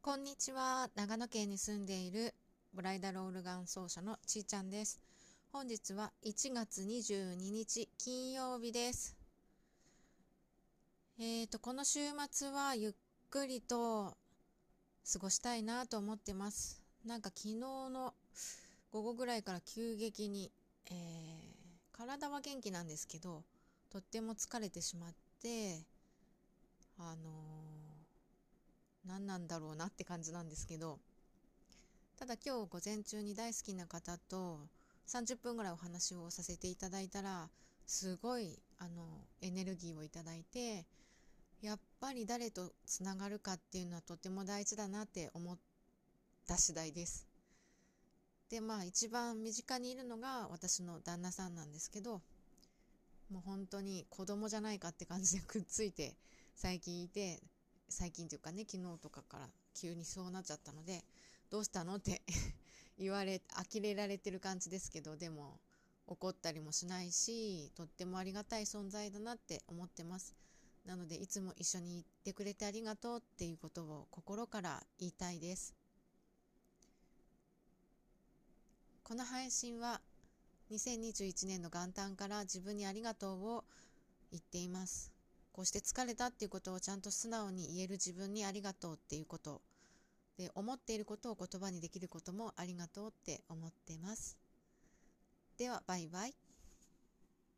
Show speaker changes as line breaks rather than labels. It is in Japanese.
こんにちは。長野県に住んでいるブライダルオルガン奏者のちーちゃんです。本日は1月22日金曜日です。えーと、この週末はゆっくりと過ごしたいなと思ってます。なんか昨日の午後ぐらいから急激に、えー、体は元気なんですけど、とっても疲れてしまって、あのー、何なんだろうなって感じなんですけど、ただ今日午前中に大好きな方と30分ぐらいお話をさせていただいたら、すごい、あの、エネルギーをいただいて、やっぱり誰とつながるかっていうのはとても大事だなって思った次第です。で、まあ一番身近にいるのが私の旦那さんなんですけど、もう本当に子供じゃないかって感じでくっついて最近いて、最近というかね、昨日とかから急にそうなっちゃったので、どうしたのって 言われ、呆れられてる感じですけど、でも怒ったりもしないし、とってもありがたい存在だなって思ってます。なので、いつも一緒にいてくれてありがとうっていうことを心から言いたいです。この配信は2021年の元旦から自分にありがとうを言っています。こうして疲れたっていうことをちゃんと素直に言える自分にありがとうっていうこと。で、思っていることを言葉にできることもありがとうって思ってます。では、バイバイ。